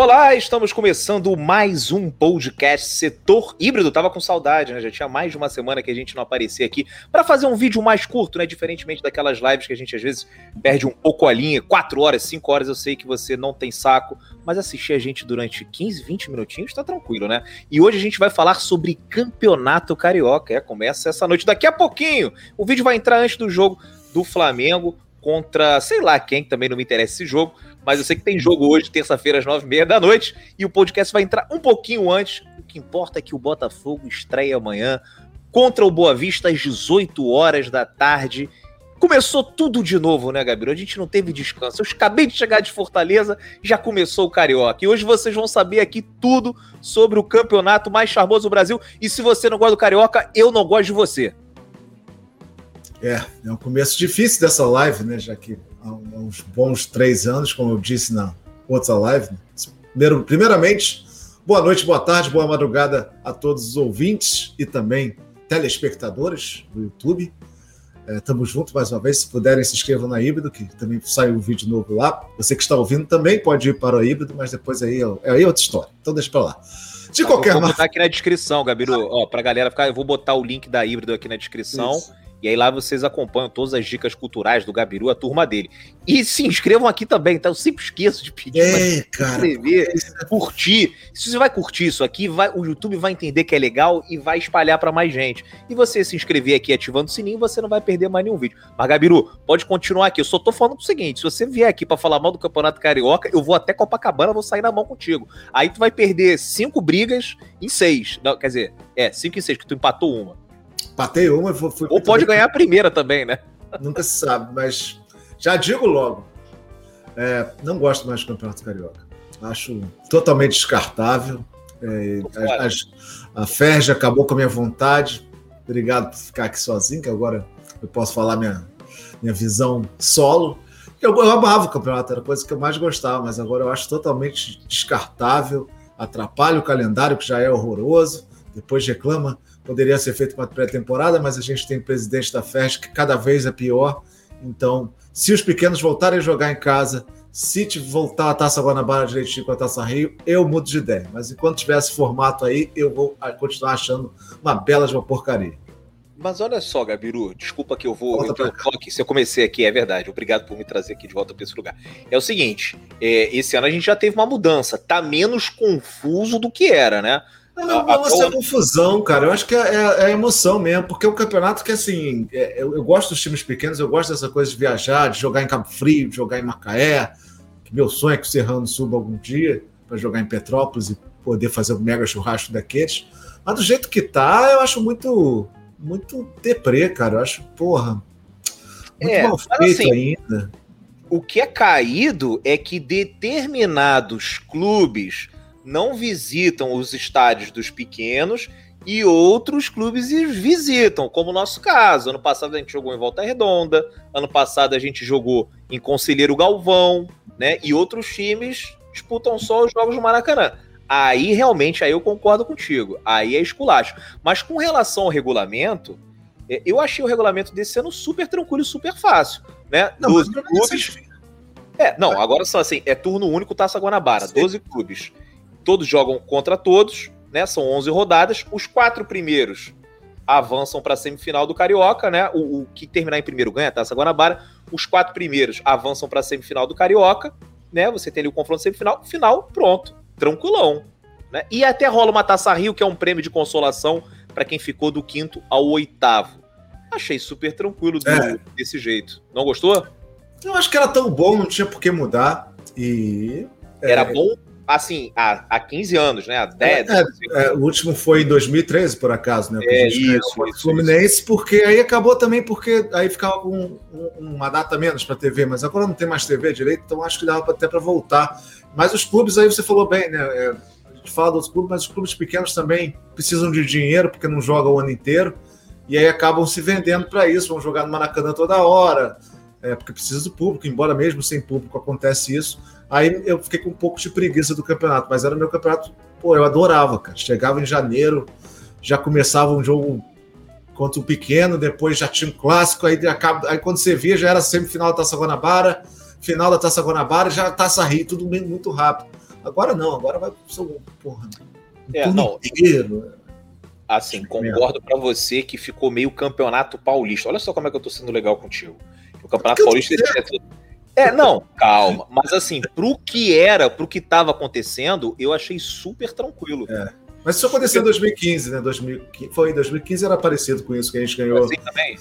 Olá, estamos começando mais um podcast Setor Híbrido. Tava com saudade, né? Já tinha mais de uma semana que a gente não aparecia aqui para fazer um vídeo mais curto, né? Diferentemente daquelas lives que a gente às vezes perde um pouco a linha, 4 horas, 5 horas. Eu sei que você não tem saco, mas assistir a gente durante 15, 20 minutinhos tá tranquilo, né? E hoje a gente vai falar sobre Campeonato Carioca. É, começa essa noite daqui a pouquinho. O vídeo vai entrar antes do jogo do Flamengo contra, sei lá quem, também não me interessa esse jogo mas eu sei que tem jogo hoje, terça-feira, às nove e meia da noite, e o podcast vai entrar um pouquinho antes. O que importa é que o Botafogo estreia amanhã contra o Boa Vista às 18 horas da tarde. Começou tudo de novo, né, Gabriel? A gente não teve descanso. Eu acabei de chegar de Fortaleza, já começou o Carioca. E hoje vocês vão saber aqui tudo sobre o campeonato mais charmoso do Brasil. E se você não gosta do Carioca, eu não gosto de você. É, é um começo difícil dessa live, né? Já que há uns bons três anos, como eu disse na outra live. Primeiro, primeiramente, boa noite, boa tarde, boa madrugada a todos os ouvintes e também telespectadores do YouTube. É, juntos mais uma vez. Se puderem, se inscrevam na Híbrido, que também sai um vídeo novo lá. Você que está ouvindo também pode ir para o Híbrido, mas depois aí é, aí é outra história. Então deixa para lá. De qualquer maneira. Vou botar aqui na descrição, Gabiru. Ó, para a galera ficar, eu vou botar o link da Híbrido aqui na descrição. Isso. E aí lá vocês acompanham todas as dicas culturais do Gabiru, a turma dele. E se inscrevam aqui também, tá? Eu sempre esqueço de pedir é, cara, inscrever, é curtir. Se você vai curtir isso aqui, vai, o YouTube vai entender que é legal e vai espalhar para mais gente. E você se inscrever aqui ativando o sininho, você não vai perder mais nenhum vídeo. Mas Gabiru, pode continuar aqui. Eu só tô falando o seguinte, se você vier aqui para falar mal do Campeonato Carioca, eu vou até Copacabana, vou sair na mão contigo. Aí tu vai perder cinco brigas em seis. Não, quer dizer, é, cinco em seis, que tu empatou uma. Patei uma e fui. Ou pode ganhar a primeira também, né? Nunca se sabe, mas já digo logo. É, não gosto mais do Campeonato Carioca. Acho totalmente descartável. É, a, a, a Ferja acabou com a minha vontade. Obrigado por ficar aqui sozinho, que agora eu posso falar minha, minha visão solo. Eu, eu amava o campeonato, era a coisa que eu mais gostava, mas agora eu acho totalmente descartável, atrapalha o calendário, que já é horroroso, depois reclama poderia ser feito uma pré-temporada, mas a gente tem presidente da FESC que cada vez é pior. Então, se os pequenos voltarem a jogar em casa, se voltar a Taça Guanabara direitinho com a Taça Rio, eu mudo de ideia. Mas enquanto tiver esse formato aí, eu vou continuar achando uma bela de uma porcaria. Mas olha só, Gabiru, desculpa que eu vou. Eu, se eu comecei aqui, é verdade. Obrigado por me trazer aqui de volta para esse lugar. É o seguinte: é, esse ano a gente já teve uma mudança. Tá menos confuso do que era, né? Não, vai ser confusão, cara. Eu acho que é, é, é, emoção mesmo, porque o campeonato que, assim, é, eu, eu, gosto dos times pequenos, eu gosto dessa coisa de viajar, de jogar em Cabo Frio, de jogar em Macaé. Que meu sonho é que o Serrano suba algum dia para jogar em Petrópolis e poder fazer um mega churrasco daqueles. Mas do jeito que tá, eu acho muito, muito deprê, cara. Eu acho, porra, muito é, mal feito assim, ainda. O que é caído é que determinados clubes não visitam os estádios dos pequenos e outros clubes visitam, como o nosso caso. Ano passado a gente jogou em Volta Redonda, ano passado a gente jogou em Conselheiro Galvão, né? E outros times disputam só os jogos do Maracanã. Aí realmente aí eu concordo contigo. Aí é esculacho. Mas com relação ao regulamento, é, eu achei o regulamento desse ano super tranquilo e super fácil, né? Não, 12 clubes. É, não, agora são assim, é turno único Taça Guanabara, Sim. 12 clubes todos jogam contra todos, né? São 11 rodadas. Os quatro primeiros avançam para a semifinal do Carioca, né? O, o, que terminar em primeiro ganha a Taça Guanabara. Os quatro primeiros avançam para a semifinal do Carioca, né? Você tem ali o confronto semifinal, final, pronto, tranquilão, né? E até rola uma Taça Rio, que é um prêmio de consolação para quem ficou do quinto ao oitavo. Achei super tranquilo do, é. desse jeito. Não gostou? Eu acho que era tão bom, não tinha por que mudar. E. Era é... bom assim, há, há 15 anos, né? Há 10 é, é, o último foi em 2013, por acaso, né? É, isso, isso, Fluminense, isso. porque aí acabou também, porque aí ficava com um, uma data menos para TV, mas agora não tem mais TV direito, então acho que dava até para voltar. Mas os clubes, aí você falou bem, né? É, a gente fala dos clubes, mas os clubes pequenos também precisam de dinheiro, porque não jogam o ano inteiro, e aí acabam se vendendo para isso, vão jogar no Maracanã toda hora, é, porque precisa do público, embora mesmo sem público acontece isso Aí eu fiquei com um pouco de preguiça do campeonato, mas era meu campeonato, pô, eu adorava, cara. Chegava em janeiro, já começava um jogo contra o pequeno, depois já tinha um clássico, aí, acaba, aí quando você via já era semifinal da Taça Guanabara, final da Taça Guanabara, já Taça Rio, tudo muito rápido. Agora não, agora vai porra. É, não. Inteiro. Assim, concordo para você que ficou meio campeonato paulista. Olha só como é que eu tô sendo legal contigo. O campeonato paulista é. É, não, calma. Mas assim, pro que era, pro que tava acontecendo, eu achei super tranquilo. É. Mas isso aconteceu em 2015, né? 2015, foi, 2015 era parecido com isso que a gente ganhou. Assim também?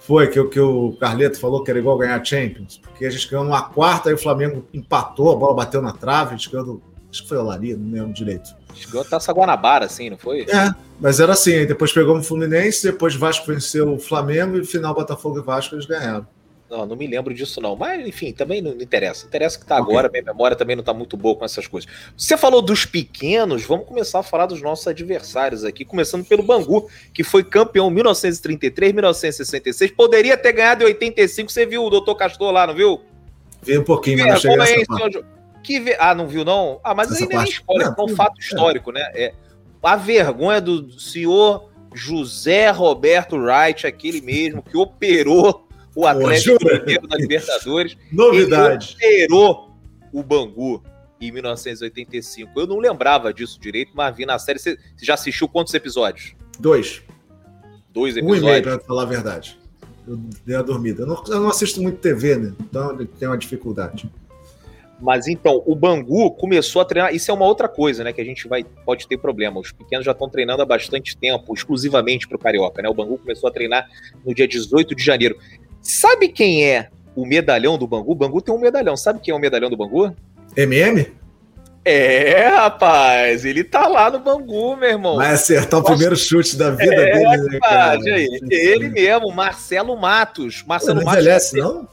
Foi que, que o Carleto falou que era igual ganhar Champions, porque a gente ganhou uma quarta, aí o Flamengo empatou, a bola bateu na trave, a gente ganhou Acho que foi o Lari, não lembro direito. Chegou a Taça Guanabara, assim, não foi? É, mas era assim. Aí depois pegamos o Fluminense, depois Vasco venceu o Flamengo e final Botafogo e Vasco eles ganharam. Não, não me lembro disso, não. Mas, enfim, também não interessa. Interessa que tá okay. agora, minha memória também não tá muito boa com essas coisas. Você falou dos pequenos, vamos começar a falar dos nossos adversários aqui, começando pelo Bangu, que foi campeão em 1933, 1966. Poderia ter ganhado em 85. Você viu o doutor Castor lá, não viu? Vi um pouquinho, mas não cheguei é esse, que ve... Ah, não viu, não? Ah, mas Essa aí nem é spoiler, é um fato histórico, né? É a vergonha do senhor José Roberto Wright, aquele mesmo que operou o Atlético Mineiro na Libertadores. Novidade. Ele operou o Bangu em 1985. Eu não lembrava disso direito, mas vi na série. Você já assistiu quantos episódios? Dois. Dois episódios? Um e meio, pra falar a verdade. Eu dei a dormida. Eu não, eu não assisto muito TV, né? Então tem uma dificuldade. Mas então, o Bangu começou a treinar. Isso é uma outra coisa, né? Que a gente vai pode ter problema. Os pequenos já estão treinando há bastante tempo, exclusivamente para o Carioca, né? O Bangu começou a treinar no dia 18 de janeiro. Sabe quem é o medalhão do Bangu? O Bangu tem um medalhão. Sabe quem é o medalhão do Bangu? MM? É, rapaz, ele tá lá no Bangu, meu irmão. Vai acertar o Nossa. primeiro chute da vida é, dele, né, cara? Aí, ele mesmo, Marcelo Matos. Marcelo Pô, não envelhece, Matos.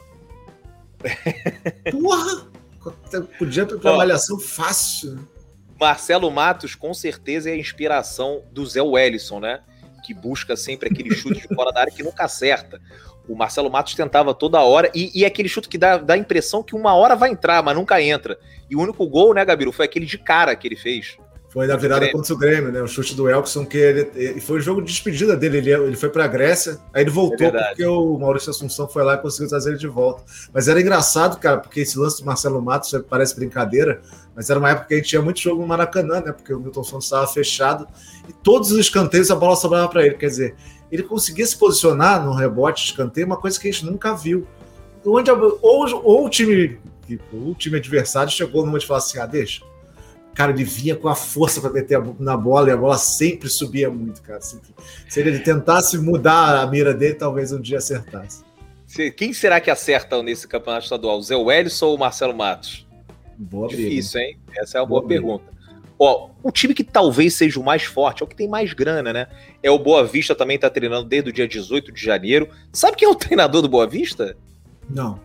não? Porra! Podia ir pra malhação fácil. Marcelo Matos, com certeza, é a inspiração do Zé Wellison, né? Que busca sempre aquele chute de fora da área que nunca acerta. O Marcelo Matos tentava toda hora, e, e é aquele chute que dá, dá a impressão que uma hora vai entrar, mas nunca entra. E o único gol, né, Gabiru, foi aquele de cara que ele fez. Foi na virada contra o Grêmio, né? O chute do Elkson, que ele, ele foi o jogo de despedida dele. Ele, ele foi para a Grécia, aí ele voltou é porque o Maurício Assunção foi lá e conseguiu trazer ele de volta. Mas era engraçado, cara, porque esse lance do Marcelo Matos parece brincadeira, mas era uma época que a gente tinha muito jogo no Maracanã, né? Porque o Milton Santos estava fechado e todos os escanteios a bola sobrava para ele. Quer dizer, ele conseguia se posicionar no rebote de escanteio, uma coisa que a gente nunca viu. Onde, ou, ou o time o time adversário chegou numa de falar assim: ah, deixa cara, ele vinha com a força para meter na bola e a bola sempre subia muito, cara. Se, se ele tentasse mudar a mira dele, talvez um dia acertasse. Quem será que acerta nesse campeonato estadual? O Zé Wellison ou o Marcelo Matos? Boa Difícil, briga. hein? Essa é uma boa, boa pergunta. Ó, o time que talvez seja o mais forte, é o que tem mais grana, né? É o Boa Vista, também tá treinando desde o dia 18 de janeiro. Sabe quem é o treinador do Boa Vista? Não.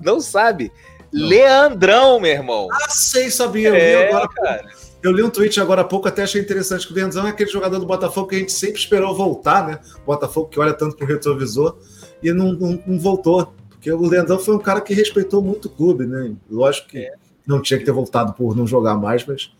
Não sabe? Leandrão, meu irmão. Ah, sei, sabia. Eu, é, li agora, cara. eu li um tweet agora há pouco, até achei interessante que o Leandrão é aquele jogador do Botafogo que a gente sempre esperou voltar, né? Botafogo que olha tanto pro retrovisor e não, não, não voltou. Porque o Leandrão foi um cara que respeitou muito o clube, né? Lógico que é. não tinha que ter voltado por não jogar mais, mas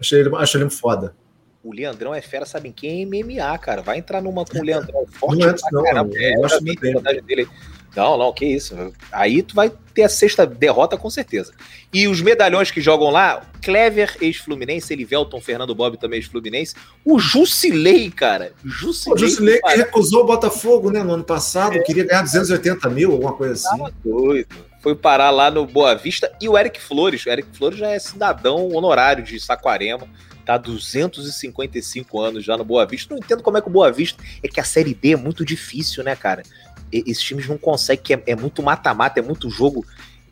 achei ele, achei ele foda. O Leandrão é fera, sabe em quem? É MMA, cara. Vai entrar numa com o Leandrão forte. Não, é, não, caramba. eu é, gosto muito dele. Não, não, que isso. Aí tu vai ter a sexta derrota com certeza. E os medalhões que jogam lá, Clever, ex-Fluminense, Elivelton, Fernando Bob também ex-Fluminense. O Jusilei, cara. Jusilei, o Jusilei que recusou o Botafogo, né, no ano passado, é. queria ganhar 280 mil, alguma coisa assim. Tava doido. Foi parar lá no Boa Vista. E o Eric Flores, o Eric Flores já é cidadão honorário de Saquarema tá há 255 anos já no Boa Vista. Não entendo como é que o Boa Vista. É que a Série B é muito difícil, né, cara? Esses times não conseguem, que é, é muito mata-mata, é muito jogo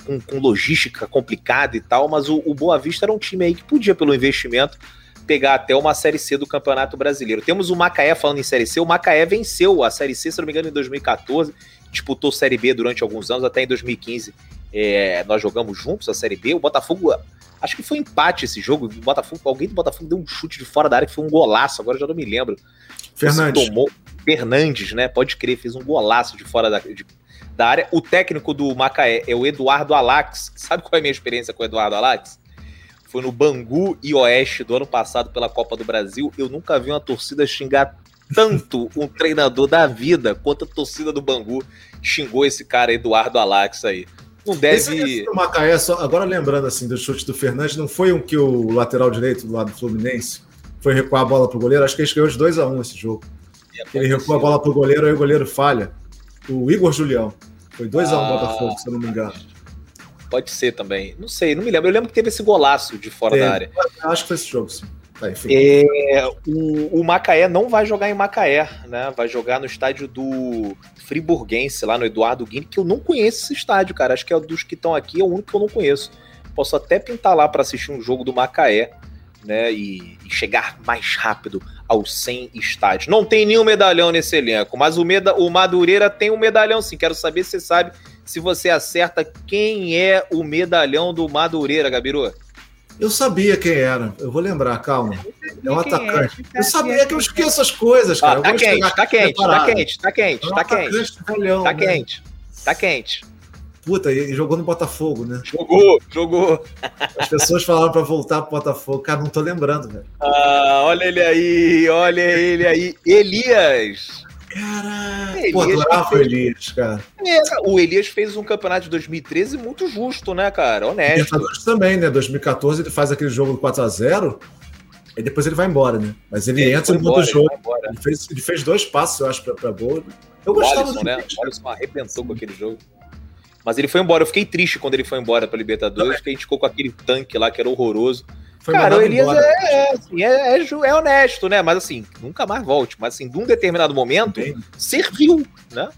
com, com, logística complicada e tal, mas o, o Boa Vista era um time aí que podia, pelo investimento, pegar até uma Série C do Campeonato Brasileiro. Temos o Macaé falando em Série C, o Macaé venceu a Série C, se não me engano, em 2014, disputou Série B durante alguns anos, até em 2015 é, nós jogamos juntos a Série B, o Botafogo, acho que foi empate esse jogo, Botafogo, alguém do Botafogo deu um chute de fora da área que foi um golaço, agora já não me lembro. Fernandes. Tomou, Fernandes, né? Pode crer, fez um golaço de fora da, de, da área. O técnico do Macaé é o Eduardo Alax. Sabe qual é a minha experiência com o Eduardo Alax? Foi no Bangu e Oeste do ano passado pela Copa do Brasil. Eu nunca vi uma torcida xingar tanto um treinador da vida quanto a torcida do Bangu xingou esse cara, Eduardo Alax aí. não deve. Macaé, só, agora lembrando assim do chute do Fernandes, não foi um que o lateral direito do lado do Fluminense foi recuar a bola pro goleiro? Acho que ele ganhou de 2x1 um esse jogo. É, ele recua a bola pro goleiro, aí o goleiro falha. O Igor Julião. Foi 2x1 um ah, Botafogo, se eu não me engano. Pode ser também. Não sei, não me lembro. Eu lembro que teve esse golaço de fora da área. Acho que foi esse jogo, sim. Tá, é, o, o, Macaé não vai jogar em Macaé, né? Vai jogar no estádio do Friburguense, lá no Eduardo Guini, que eu não conheço esse estádio, cara. Acho que é dos que estão aqui, é o único que eu não conheço. Posso até pintar lá para assistir um jogo do Macaé, né? E, e, chegar mais rápido aos 100 estádios. Não tem nenhum medalhão nesse elenco, mas o, meda o Madureira tem um medalhão sim. Quero saber se você sabe se você acerta quem é o medalhão do Madureira, Gabiru. Eu sabia quem era. Eu vou lembrar, calma. É um é. atacante. É. Eu sabia que eu esqueço as coisas, cara. Ah, tá, quente, tá, quente, tá quente, tá quente, tá quente, tá quente. Tá quente. Tá quente. Puta, e jogou no Botafogo, né? Jogou, jogou. As pessoas falaram para voltar pro Botafogo. Cara, não tô lembrando, velho. Ah, olha ele aí, olha ele aí. Elias. Caraca, pô, adorava o Elias, cara. É, o Elias fez um campeonato de 2013 muito justo, né, cara? Honesto. Libertadores também, né? 2014 ele faz aquele jogo do 4x0 e depois ele vai embora, né? Mas ele, ele entra no outro jogo. Ele fez, ele fez dois passos, eu acho, pra, pra gol. Eu gostava o Alisson, né? O Alisson arrebentou com aquele jogo. Mas ele foi embora. Eu fiquei triste quando ele foi embora pra Libertadores, porque a gente ficou com aquele tanque lá que era horroroso. Foi Cara, o Elias é, é, assim, é, é, é, honesto, né? Mas assim, nunca mais volte. Mas assim, de um determinado momento, serviu, né?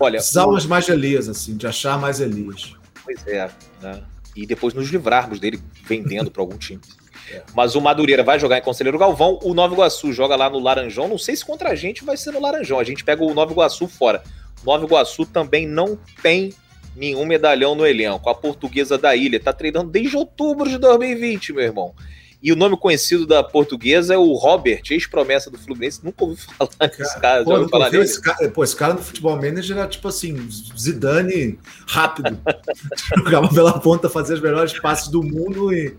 Olha. Precisávamos o... mais Elias, assim, de achar mais Elias. Pois é, né? E depois nos livrarmos dele vendendo para algum time. É. Mas o Madureira vai jogar em Conselheiro Galvão, o Nova Iguaçu joga lá no Laranjão. Não sei se contra a gente vai ser no Laranjão. A gente pega o Nova Iguaçu fora. Nova Iguaçu também não tem nenhum medalhão no elenco. A portuguesa da ilha está treinando desde outubro de 2020, meu irmão. E o nome conhecido da portuguesa é o Robert, ex-promessa do Fluminense. Nunca ouvi falar desse cara. Pô, Já falar esse cara, pô, esse cara no futebol manager era tipo assim, Zidane rápido. Jogava pela ponta, fazia os melhores passes do mundo e.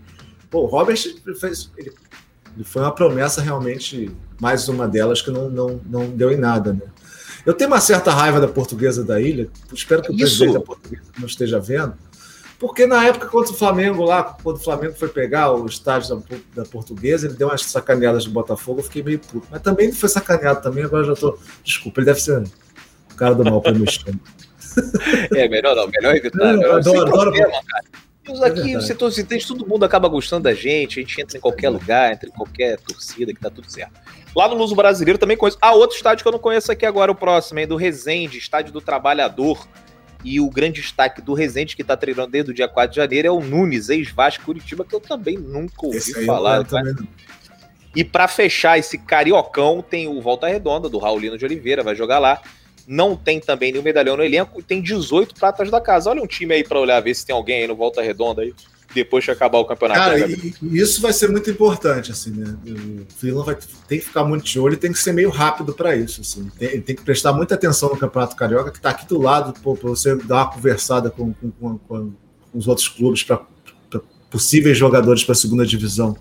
Pô, o Robert fez. Ele, ele foi uma promessa realmente, mais uma delas que não, não, não deu em nada, né? Eu tenho uma certa raiva da portuguesa da ilha, espero que o Isso. presidente da portuguesa não esteja vendo, porque na época contra o Flamengo lá, quando o Flamengo foi pegar o estádio da, da portuguesa, ele deu umas sacaneadas do Botafogo, eu fiquei meio puto. Mas também não foi sacaneado também, agora já tô. Desculpa, ele deve ser o cara do mal para me É, melhor não, melhor evitar. Eu adoro, adoro. Problema, cara. Aqui, é o setor cientista, todo mundo acaba gostando da gente, a gente entra em qualquer lugar, entra em qualquer torcida, que tá tudo certo. Lá no Luso Brasileiro também conheço. Ah, outro estádio que eu não conheço aqui agora, o próximo, hein, do Resende, Estádio do Trabalhador. E o grande destaque do Resende, que tá treinando desde o dia 4 de janeiro, é o Nunes, ex-Vasco Curitiba, que eu também nunca ouvi falar. E para fechar esse cariocão, tem o Volta Redonda, do Raulino de Oliveira, vai jogar lá. Não tem também nenhum medalhão no elenco e tem 18 pratas da casa. Olha um time aí para olhar, ver se tem alguém aí no Volta Redonda aí depois de acabar o campeonato. Cara, né, e, isso vai ser muito importante, assim, né? O Vila vai tem que ficar muito de olho e tem que ser meio rápido para isso, assim. Tem, tem, que prestar muita atenção no Campeonato Carioca, que está aqui do lado, para você dar uma conversada com, com, com, com os outros clubes para possíveis jogadores para a segunda divisão.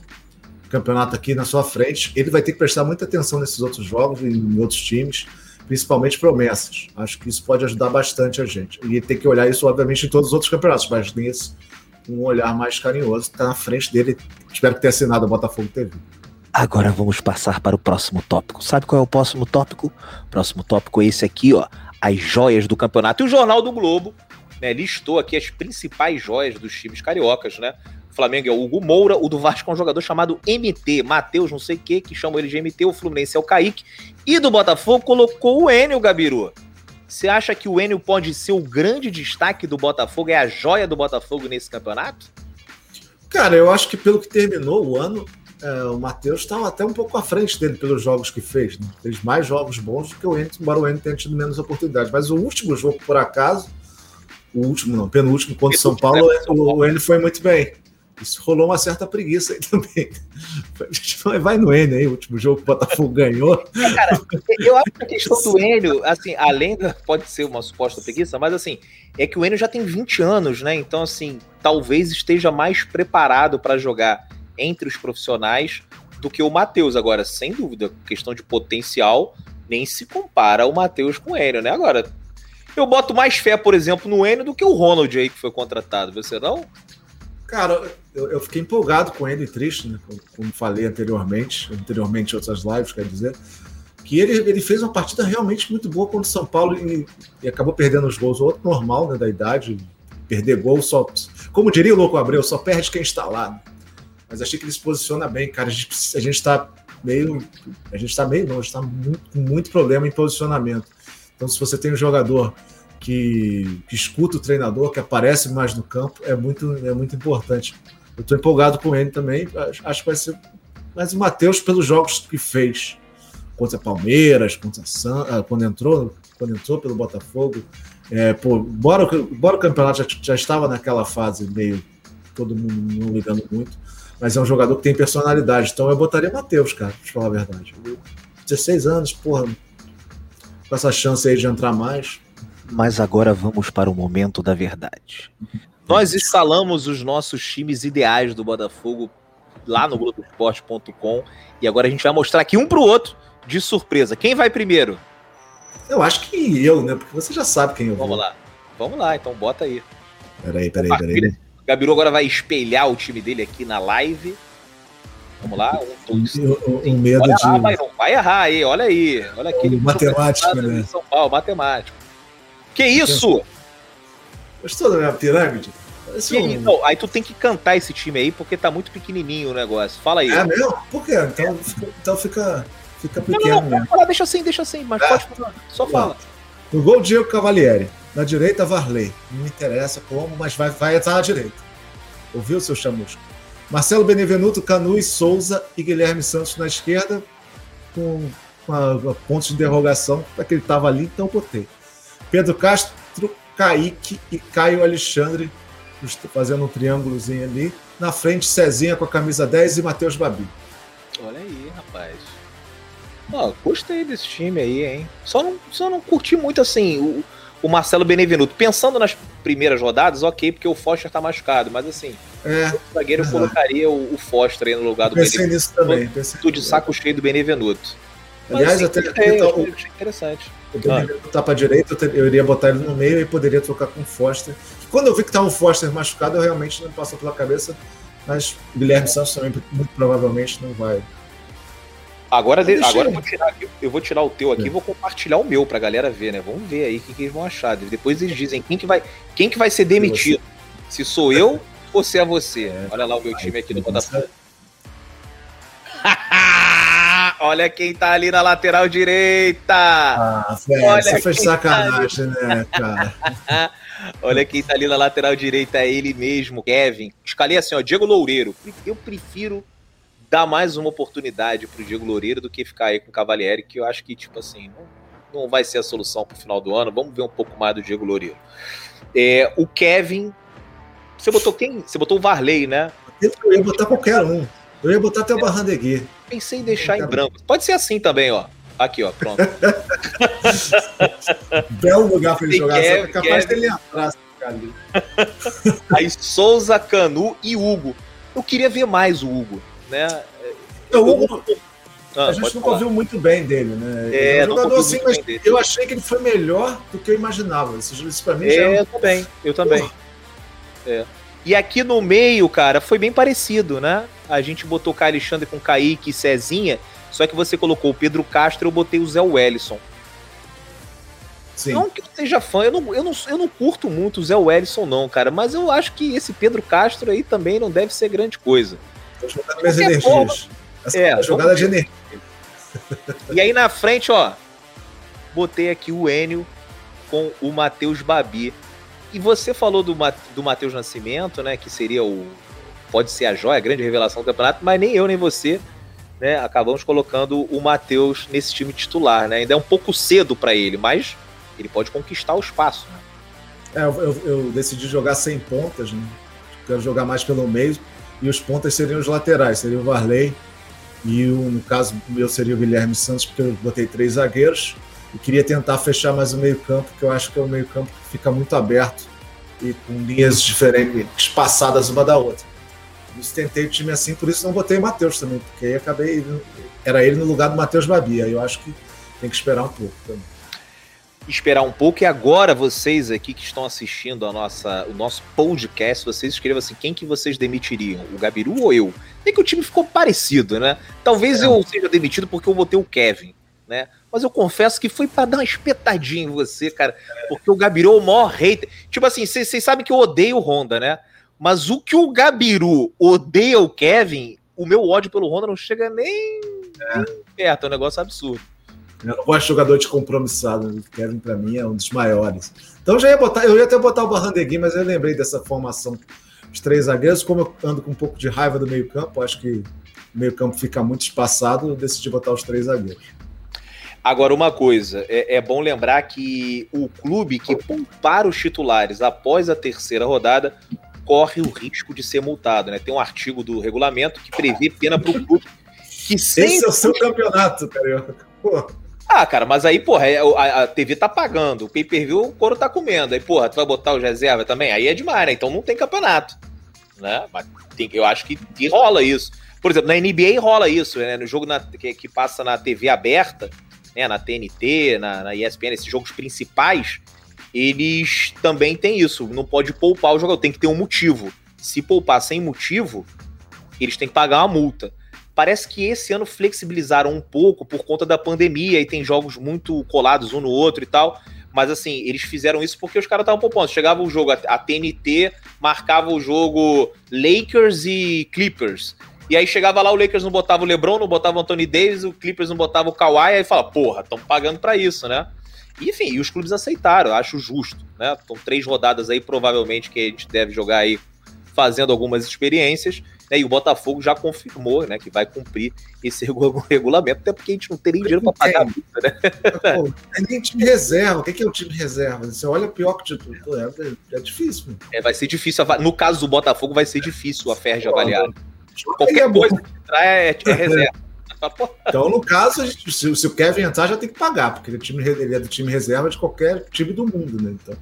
Campeonato aqui na sua frente, ele vai ter que prestar muita atenção nesses outros jogos e em outros times, principalmente promessas. Acho que isso pode ajudar bastante a gente. E tem que olhar isso, obviamente, em todos os outros campeonatos, mas nesse um olhar mais carinhoso, está na frente dele. Espero que tenha assinado a Botafogo TV. Agora vamos passar para o próximo tópico. Sabe qual é o próximo tópico? Próximo tópico é esse aqui, ó. As joias do campeonato. E o Jornal do Globo né, listou aqui as principais joias dos times cariocas, né? O Flamengo é o Hugo Moura, o do Vasco é um jogador chamado MT, Matheus não sei o que, que chamam ele de MT, o Fluminense é o Kaique, e do Botafogo colocou o Enio Gabiru. Você acha que o Enio pode ser o grande destaque do Botafogo, é a joia do Botafogo nesse campeonato? Cara, eu acho que pelo que terminou o ano, é, o Matheus estava até um pouco à frente dele pelos jogos que fez. Né? Fez mais jogos bons do que o Enio, embora o Enio tenha tido menos oportunidades. Mas o último jogo, por acaso, o último não, penúltimo contra o São Paulo, o, o Enio foi muito bem. Isso rolou uma certa preguiça aí também. Vai no Enio aí, o último jogo que o Botafogo ganhou. Cara, eu acho que a questão do Enio, assim, além da. Pode ser uma suposta preguiça, mas assim, é que o Enio já tem 20 anos, né? Então, assim, talvez esteja mais preparado para jogar entre os profissionais do que o Matheus. Agora, sem dúvida, questão de potencial, nem se compara o Matheus com o Enio, né? Agora, Eu boto mais fé, por exemplo, no Enio do que o Ronald aí que foi contratado. Você não? Cara, eu, eu fiquei empolgado com ele, triste, né? Como falei anteriormente, anteriormente em outras lives, quer dizer, que ele, ele fez uma partida realmente muito boa contra o São Paulo e, e acabou perdendo os gols. O outro normal, né, da idade, perder gol só. Como diria o Louco Abreu, só perde quem está lá. Mas achei que ele se posiciona bem, cara. A gente, a gente tá meio. A gente está meio, não, a gente tá muito, com muito problema em posicionamento. Então, se você tem um jogador que, que, escuta o treinador, que aparece mais no campo, é muito, é muito importante. Eu estou empolgado com ele também. Acho que vai ser. Mas o Matheus, pelos jogos que fez contra Palmeiras, contra San, ah, quando entrou, quando entrou pelo Botafogo, é, pô, bora, bora o campeonato já, já estava naquela fase meio todo mundo não ligando muito, mas é um jogador que tem personalidade. Então eu botaria Matheus, cara, pra falar a verdade. 16 anos, porra, com essa chance aí de entrar mais. Mas agora vamos para o momento da verdade. Nós instalamos os nossos times ideais do Botafogo lá no Globoesporte.com e agora a gente vai mostrar aqui um para o outro de surpresa. Quem vai primeiro? Eu acho que eu, né? Porque você já sabe quem eu vou. Vamos lá. Vamos lá, então bota aí. Peraí, peraí, peraí. O Gabiru agora vai espelhar o time dele aqui na live. Vamos lá. Um, dois, um, medo de... Errar, mas não vai errar aí, olha aí. Olha aqui. Matemática, né? São Paulo, matemático. Que isso? Gostou da minha pirâmide? Um... Não, aí tu tem que cantar esse time aí, porque tá muito pequenininho o negócio. Fala aí. É mesmo? Por quê? Então, então fica, fica pequeno não, não, não, falar, deixa assim, deixa assim, mas é. pode falar. Só fala. No gol, Diego Cavalieri. Na direita, Varley. Não me interessa como, mas vai, vai entrar na direita. Ouviu, seu chamusco? Marcelo Benevenuto, Canu e Souza e Guilherme Santos na esquerda, com, pontos de interrogação, para que ele estava ali, então botei. Pedro Castro, Kaique e Caio Alexandre fazendo um triângulozinho ali. Na frente, Cezinha com a camisa 10 e Matheus Babi. Olha aí, rapaz. Ó, gostei desse time aí, hein? Só não, só não curti muito assim o, o Marcelo Benevenuto. Pensando nas primeiras rodadas, ok, porque o Foster tá machucado, mas assim, é, o zagueiro eu colocaria o, o, Foster aí no lugar do pensei Benevenuto. Nisso também, pensei Tudo de saco cheio do Benevenuto. Aliás, até, até, tá, interessante. Benevenuto ah. tá pra direita, eu iria botar ele no meio e poderia trocar com o Foster. Quando eu vi que tava o Foster machucado, eu realmente não passou pela cabeça, mas o Guilherme Santos também muito provavelmente não vai. Agora, de, agora eu, vou tirar, eu vou tirar o teu aqui e é. vou compartilhar o meu pra galera ver, né? Vamos ver aí o que, que, eles vão achar. Depois eles dizem quem que vai, quem que vai ser demitido. Se sou eu ou se é você. É. Olha lá o meu time aqui no Botafogo. Olha quem tá ali na lateral direita! Ah, velho, Olha você fez tá sacanagem, tá né, cara? Olha quem tá ali na lateral direita, é ele mesmo, Kevin. Escalei assim, ó, Diego Loureiro. Eu prefiro dar mais uma oportunidade pro Diego Loureiro do que ficar aí com o Cavalieri, que eu acho que, tipo assim, não, não vai ser a solução pro final do ano. Vamos ver um pouco mais do Diego Loureiro. É, o Kevin. Você botou quem? Você botou o Varley, né? Eu ia botar qualquer um. Eu ia botar até o Barrandegui. Pensei em deixar em branco. Pode ser assim também, ó. Aqui, ó, pronto. Belo lugar pra ele jogar, Kevin, só que é capaz dele atrás. Aí Souza, Canu e Hugo. Eu queria ver mais o Hugo, né? o Hugo, ah, a gente nunca falar. viu muito bem dele, né? É, é um jogador assim, mas eu achei que ele foi melhor do que eu imaginava. Isso, isso pra mim é, já é um... eu também, eu também. É. E aqui no meio, cara, foi bem parecido, né? A gente botou o Alexandre com Kaique e Cezinha, só que você colocou o Pedro Castro e eu botei o Zé Wellison. Sim. Não que eu seja fã, eu não, eu, não, eu não curto muito o Zé Wellison, não, cara, mas eu acho que esse Pedro Castro aí também não deve ser grande coisa. Tô jogando minhas energias. Forma, Essa é, jogada de energia. E aí na frente, ó, botei aqui o Enio com o Matheus Babi. E você falou do, do Matheus Nascimento, né? Que seria o. Pode ser a joia, a grande revelação do campeonato, mas nem eu nem você né, acabamos colocando o Matheus nesse time titular. Né? Ainda é um pouco cedo para ele, mas ele pode conquistar o espaço. Né? É, eu, eu, decidi jogar sem pontas, né? quero jogar mais pelo meio, e os pontas seriam os laterais, seria o Varley, e o, no caso meu seria o Guilherme Santos, porque eu botei três zagueiros, e queria tentar fechar mais o meio-campo, que eu acho que é o meio-campo que fica muito aberto e com linhas diferentes, espaçadas uma da outra. tentei o time assim, por isso não botei o Matheus também, porque aí acabei. Era ele no lugar do Matheus Babi, aí eu acho que tem que esperar um pouco também. esperar um pouco. E agora, vocês aqui que estão assistindo a nossa, o nosso podcast, vocês escrevam assim: quem que vocês demitiriam? O Gabiru ou eu? Tem que o time ficou parecido, né? Talvez é. eu seja demitido porque eu botei o Kevin, né? Mas eu confesso que foi para dar uma espetadinha em você, cara. Porque o Gabiru é o maior hater. Tipo assim, vocês sabem que eu odeio o Honda, né? Mas o que o Gabiru odeia o Kevin, o meu ódio pelo Honda não chega nem, é. nem perto. É um negócio absurdo. Eu não gosto de jogador descompromissado. O Kevin, para mim, é um dos maiores. Então já ia botar, eu ia até botar o Barrandegui, mas eu lembrei dessa formação dos três zagueiros. Como eu ando com um pouco de raiva do meio-campo, acho que o meio-campo fica muito espaçado, eu decidi botar os três zagueiros. Agora, uma coisa, é, é, bom lembrar que o clube que poupar os titulares após a terceira rodada corre o risco de ser multado. Né? Tem um artigo do regulamento que prevê pena para o clube que sempre... Esse é o seu campeonato, Carioca. Ah, cara, mas aí, porra, é, a, a TV tá pagando, o pay-per-view o couro tá comendo. Aí, porra, tu vai botar os reserva também? Aí é demais, né? Então não tem campeonato. Né? Mas tem, eu acho que, que rola isso. Por exemplo, na NBA rola isso, né? No jogo na, que, que, passa na TV aberta, né? na TNT, na, na ESPN, esses jogos principais, eles também têm isso. Não pode poupar o jogador, tem que ter um motivo. Se poupar sem motivo, eles têm que pagar uma multa. Parece que esse ano flexibilizaram um pouco por conta da pandemia e tem jogos muito colados um no outro e tal. Mas assim, eles fizeram isso porque os caras estavam poupando. Chegava o jogo, a TNT marcava o jogo Lakers e Clippers. E aí chegava lá, o Lakers não botava o LeBron, não botava o Anthony Davis, o Clippers não botava o Kawhi, aí fala, porra, estão pagando para isso, né? E, enfim, e os clubes aceitaram, acho justo, né? Estão três rodadas aí, provavelmente, que a gente deve jogar aí fazendo algumas experiências. Né, e o Botafogo já confirmou né, que vai cumprir esse regulamento, até porque a gente não tem nem dinheiro para pagar a multa. Né? Pô, é nem time reserva. O que é o time reserva? Você olha pior que o título. É, é difícil. É, vai ser difícil. No caso do Botafogo, vai ser difícil a Ferj avaliar. Qualquer coisa que entrar é, é reserva. Então, no caso, se, se, o Kevin entrar, já tem que pagar, porque ele é, time, ele é do time reserva de qualquer time do mundo, né? Então.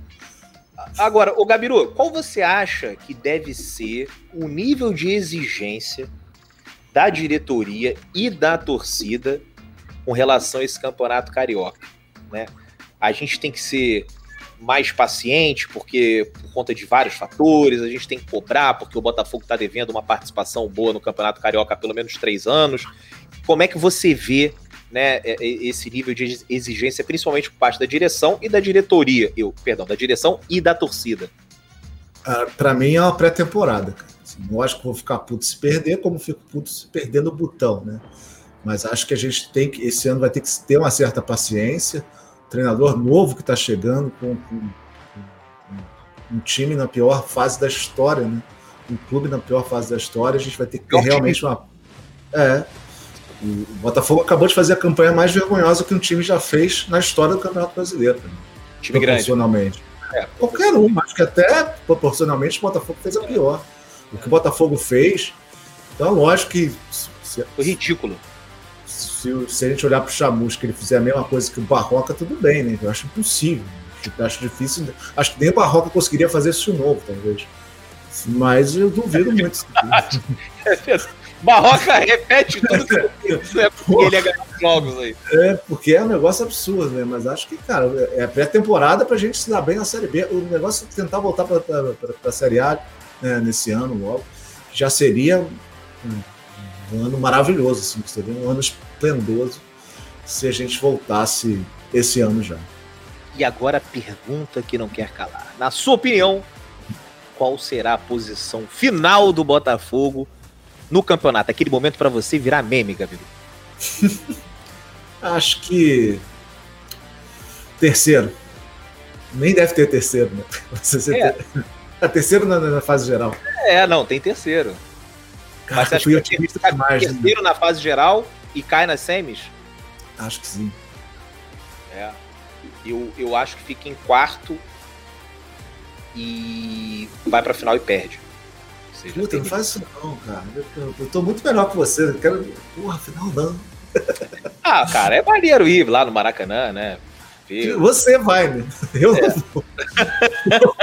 Agora, o Gabiru, qual você acha que deve ser o nível de exigência da diretoria e da torcida com relação a esse campeonato carioca? Né? A gente tem que ser mais paciente, porque por conta de vários fatores, a gente tem que cobrar, porque o Botafogo está devendo uma participação boa no Campeonato Carioca há pelo menos três anos. Como é que você vê né, é, é, esse nível de exigência, principalmente por parte da direção e da diretoria, eu, perdão, da direção e da torcida? Ah, para mim é uma pré-temporada, Assim, acho que vou ficar puto se perder, como fico puto se perder no botão, né? Mas acho que a gente tem que, esse ano vai ter que ter uma certa paciência. Treinador novo que está chegando com, com, com, um time na pior fase da história, né? Um clube na pior fase da história, a gente vai ter que ter realmente uma. É, o Botafogo acabou de fazer a campanha mais vergonhosa que um time já fez na história do Campeonato Brasileiro. Né? Time proporcionalmente. É. Qualquer um, acho que até proporcionalmente o Botafogo fez a pior. O que o Botafogo fez, então lógico que. Se, Foi ridículo. Se, se, a gente olhar para o Chamus, que ele fizer a mesma coisa que o Barroca, tudo bem, né? Eu acho impossível. Eu acho difícil. Acho que nem o Barroca conseguiria fazer isso de novo, talvez. Mas eu duvido muito. Barroca repete tudo que é porque ele é ganhar jogos aí. É, porque é um negócio absurdo, né? Mas acho que, cara, é pré-temporada pra gente se dar bem na Série B. O negócio é tentar voltar pra, pra, pra, pra Série A né, nesse ano logo. Já seria um, um ano maravilhoso, assim, seria um ano esplendoso se a gente voltasse esse ano já. E agora a pergunta que não quer calar. Na sua opinião, qual será a posição final do Botafogo no campeonato? Aquele momento para você virar meme, Gabriel. Acho que terceiro. Nem deve ter terceiro, né? É. ter... É terceiro na, na, fase geral. É, não, tem terceiro. Cara, Mas você acha que tem mais, né? terceiro né? na fase geral e cai nas semis? Acho que sim. É. Eu, eu acho que fica em quarto e vai pra final e perde seja, Puta, não faz isso não, cara. Eu, eu tô muito melhor que você. Eu quero. Porra, afinal não. ah, cara, é maneiro ir lá no Maracanã, né? Você vai, né? Eu é. não vou.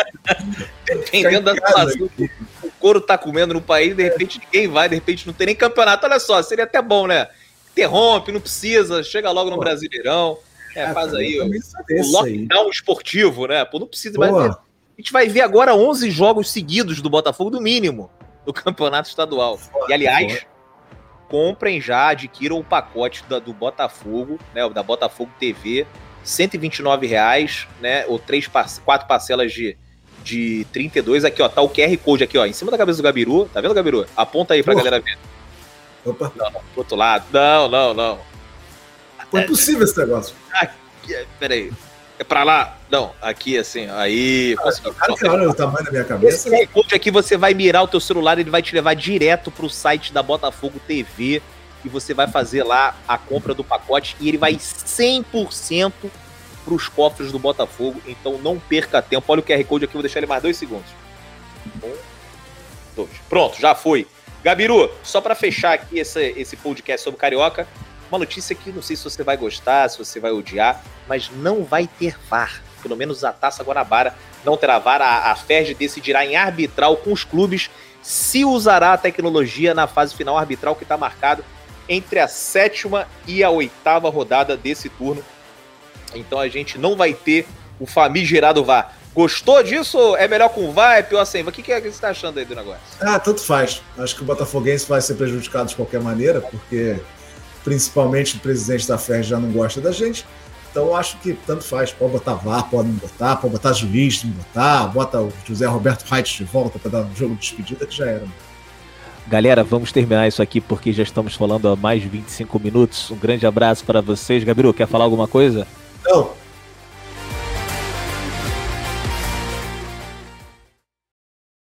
Dependendo da situação, o couro tá comendo no país, de repente ninguém vai, de repente não tem nem campeonato. Olha só, seria até bom, né? Interrompe, não precisa, chega logo no Brasileirão. É, faz aí o, o lockdown aí. esportivo, né? Pô, não precisa mais. A gente vai ver agora 11 jogos seguidos do Botafogo, no mínimo, no campeonato estadual. E, aliás, comprem já, adquiram o pacote da, do Botafogo, né? Da Botafogo TV, 129 reais, né? Ou três, quatro parcelas de, de 32. Aqui, ó, tá o QR Code aqui, ó, em cima da cabeça do Gabiru. Tá vendo, Gabiru? Aponta aí pra Porra. galera ver. Opa. Não, não, pro outro lado. Não, não, não. Foi é impossível esse negócio. Aqui, peraí. É pra lá? Não, aqui assim, aí. Ah, cara, que olha o tamanho da minha cabeça. Esse code aqui você vai mirar o teu celular, ele vai te levar direto pro site da Botafogo TV e você vai fazer lá a compra do pacote e ele vai 100% pros cofres do Botafogo. Então não perca tempo. Olha o QR Code aqui, vou deixar ele mais dois segundos. Um, dois. Pronto, já foi. Gabiru, só para fechar aqui esse, esse podcast sobre Carioca, uma notícia que não sei se você vai gostar, se você vai odiar, mas não vai ter VAR. Pelo menos a Taça Guanabara não terá VAR. A, a FERJ decidirá em arbitral com os clubes se usará a tecnologia na fase final arbitral que está marcado entre a sétima e a oitava rodada desse turno. Então a gente não vai ter o famigerado VAR. Gostou disso? É melhor com VAR? É pior sem VAR? O que, que, é que você está achando aí do negócio? Ah, tanto faz. Acho que o Botafoguense vai ser prejudicado de qualquer maneira, porque principalmente o presidente da FED já não gosta da gente. Então eu acho que tanto faz, pode botar VAR, pode não botar, pode botar juiz, não botar, bota o José Roberto Reit de volta para dar um jogo de despedida que já era. Galera, vamos terminar isso aqui porque já estamos falando há mais de 25 minutos. Um grande abraço para vocês. Gabriel, quer falar alguma coisa? Não,